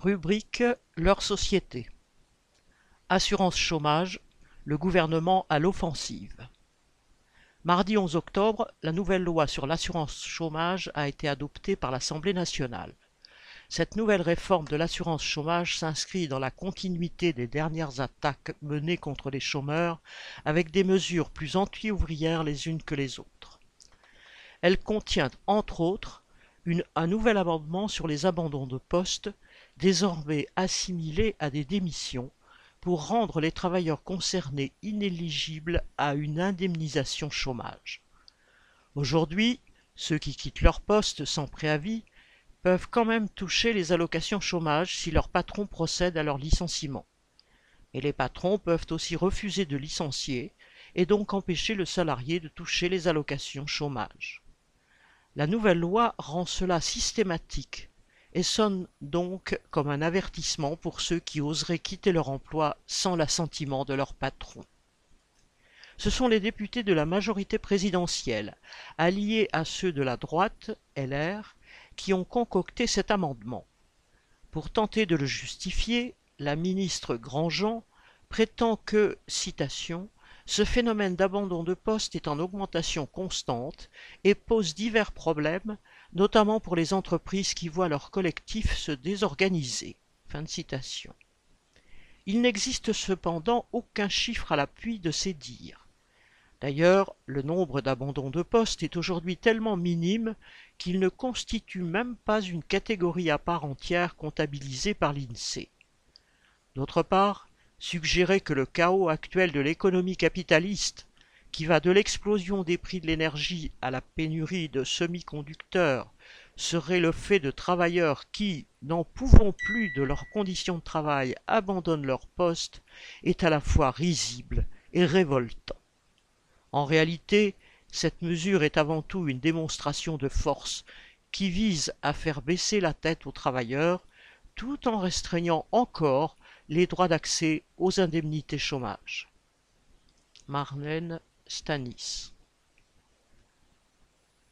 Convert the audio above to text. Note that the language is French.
Rubrique Leur société. Assurance chômage, le gouvernement à l'offensive. Mardi 11 octobre, la nouvelle loi sur l'assurance chômage a été adoptée par l'Assemblée nationale. Cette nouvelle réforme de l'assurance chômage s'inscrit dans la continuité des dernières attaques menées contre les chômeurs avec des mesures plus anti-ouvrières les unes que les autres. Elle contient, entre autres, un nouvel amendement sur les abandons de poste désormais assimilés à des démissions, pour rendre les travailleurs concernés inéligibles à une indemnisation chômage. Aujourd'hui, ceux qui quittent leur poste sans préavis peuvent quand même toucher les allocations chômage si leur patron procède à leur licenciement. Et les patrons peuvent aussi refuser de licencier et donc empêcher le salarié de toucher les allocations chômage. La nouvelle loi rend cela systématique et sonne donc comme un avertissement pour ceux qui oseraient quitter leur emploi sans l'assentiment de leur patron. Ce sont les députés de la majorité présidentielle, alliés à ceux de la droite, LR, qui ont concocté cet amendement. Pour tenter de le justifier, la ministre Grandjean prétend que, citation, ce phénomène d'abandon de poste est en augmentation constante et pose divers problèmes notamment pour les entreprises qui voient leur collectif se désorganiser. Fin de. Il n'existe cependant aucun chiffre à l'appui de ces dires. D'ailleurs, le nombre d'abandons de poste est aujourd'hui tellement minime qu'il ne constitue même pas une catégorie à part entière comptabilisée par l'INSEE. D'autre part, suggérer que le chaos actuel de l'économie capitaliste qui va de l'explosion des prix de l'énergie à la pénurie de semi-conducteurs serait le fait de travailleurs qui, n'en pouvant plus de leurs conditions de travail, abandonnent leur poste, est à la fois risible et révoltant. En réalité, cette mesure est avant tout une démonstration de force qui vise à faire baisser la tête aux travailleurs tout en restreignant encore les droits d'accès aux indemnités chômage. Marlène Stanis